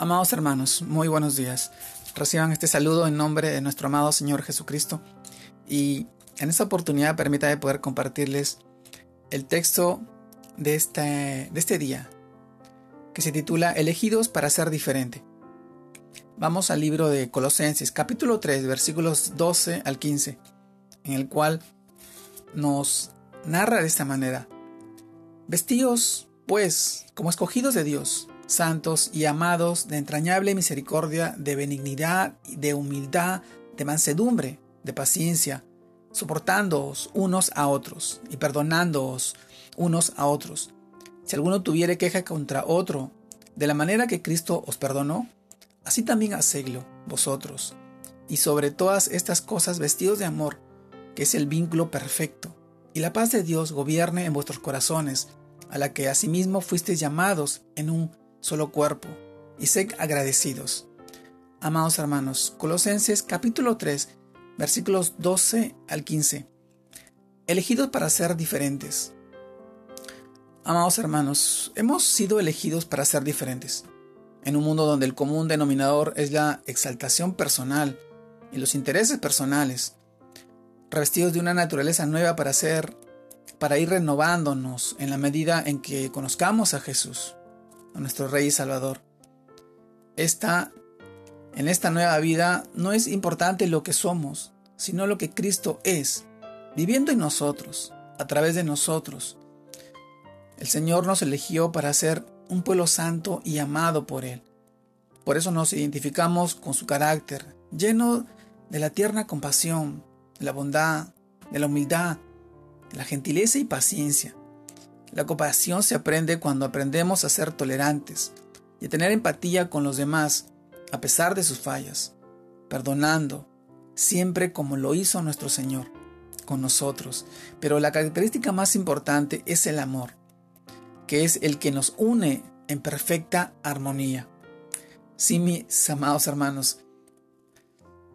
Amados hermanos, muy buenos días. Reciban este saludo en nombre de nuestro amado Señor Jesucristo y en esta oportunidad permítame poder compartirles el texto de este, este día que se titula Elegidos para ser diferente. Vamos al libro de Colosenses capítulo 3 versículos 12 al 15 en el cual nos narra de esta manera. Vestidos pues como escogidos de Dios santos y amados de entrañable misericordia, de benignidad, de humildad, de mansedumbre, de paciencia, soportándoos unos a otros y perdonándoos unos a otros. Si alguno tuviere queja contra otro, de la manera que Cristo os perdonó, así también hacedlo vosotros. Y sobre todas estas cosas vestidos de amor, que es el vínculo perfecto, y la paz de Dios gobierne en vuestros corazones, a la que asimismo fuisteis llamados en un solo cuerpo, y sed agradecidos. Amados hermanos, Colosenses capítulo 3, versículos 12 al 15. Elegidos para ser diferentes. Amados hermanos, hemos sido elegidos para ser diferentes. En un mundo donde el común denominador es la exaltación personal y los intereses personales, revestidos de una naturaleza nueva para ser, para ir renovándonos en la medida en que conozcamos a Jesús nuestro Rey y Salvador. En esta nueva vida no es importante lo que somos, sino lo que Cristo es, viviendo en nosotros, a través de nosotros. El Señor nos eligió para ser un pueblo santo y amado por Él. Por eso nos identificamos con su carácter, lleno de la tierna compasión, de la bondad, de la humildad, de la gentileza y paciencia. La compasión se aprende cuando aprendemos a ser tolerantes y a tener empatía con los demás a pesar de sus fallas, perdonando, siempre como lo hizo nuestro Señor con nosotros. Pero la característica más importante es el amor, que es el que nos une en perfecta armonía. Sí, mis amados hermanos,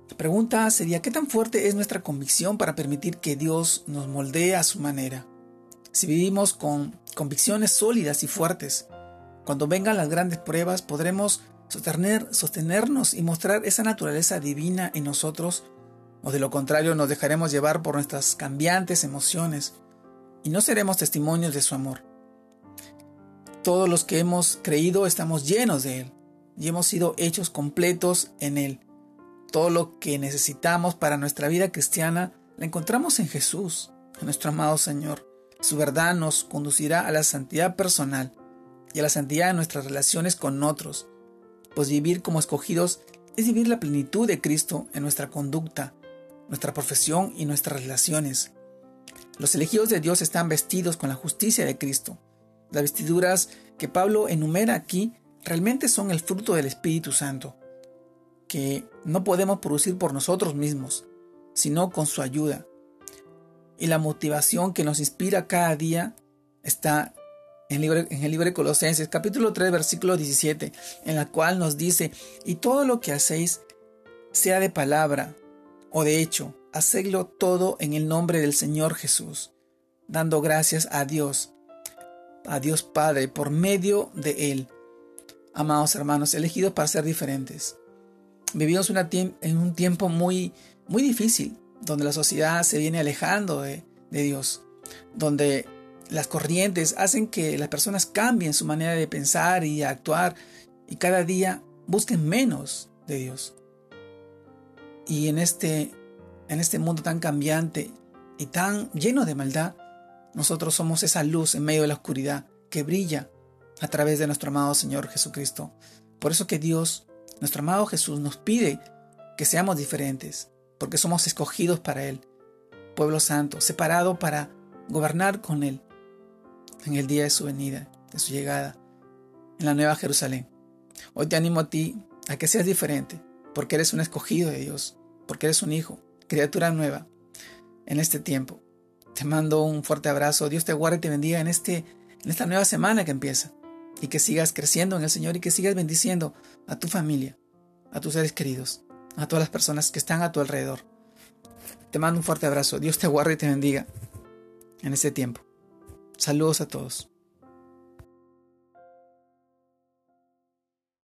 la pregunta sería, ¿qué tan fuerte es nuestra convicción para permitir que Dios nos moldee a su manera? Si vivimos con convicciones sólidas y fuertes, cuando vengan las grandes pruebas podremos sostener, sostenernos y mostrar esa naturaleza divina en nosotros, o de lo contrario nos dejaremos llevar por nuestras cambiantes emociones y no seremos testimonios de su amor. Todos los que hemos creído estamos llenos de Él y hemos sido hechos completos en Él. Todo lo que necesitamos para nuestra vida cristiana la encontramos en Jesús, nuestro amado Señor. Su verdad nos conducirá a la santidad personal y a la santidad de nuestras relaciones con otros, pues vivir como escogidos es vivir la plenitud de Cristo en nuestra conducta, nuestra profesión y nuestras relaciones. Los elegidos de Dios están vestidos con la justicia de Cristo. Las vestiduras que Pablo enumera aquí realmente son el fruto del Espíritu Santo, que no podemos producir por nosotros mismos, sino con su ayuda y la motivación que nos inspira cada día está en el, libro, de Colosenses, capítulo 3, versículo 17, en la cual nos dice, y todo lo que hacéis, sea de palabra o de hecho, hacedlo todo en el nombre del Señor Jesús, dando gracias a Dios, a Dios Padre, por medio de Él. Amados hermanos, elegidos para ser diferentes. Vivimos una en un tiempo muy, muy difícil, donde la sociedad se viene alejando de, Dios, donde las corrientes hacen que las personas cambien su manera de pensar y actuar y cada día busquen menos de Dios. Y en este, en este mundo tan cambiante y tan lleno de maldad, nosotros somos esa luz en medio de la oscuridad que brilla a través de nuestro amado Señor Jesucristo. Por eso que Dios, nuestro amado Jesús, nos pide que seamos diferentes, porque somos escogidos para Él, pueblo santo, separado para gobernar con Él en el día de su venida, de su llegada, en la nueva Jerusalén. Hoy te animo a ti a que seas diferente, porque eres un escogido de Dios, porque eres un hijo, criatura nueva en este tiempo. Te mando un fuerte abrazo, Dios te guarde y te bendiga en, este, en esta nueva semana que empieza, y que sigas creciendo en el Señor y que sigas bendiciendo a tu familia, a tus seres queridos a todas las personas que están a tu alrededor. Te mando un fuerte abrazo. Dios te guarde y te bendiga en este tiempo. Saludos a todos.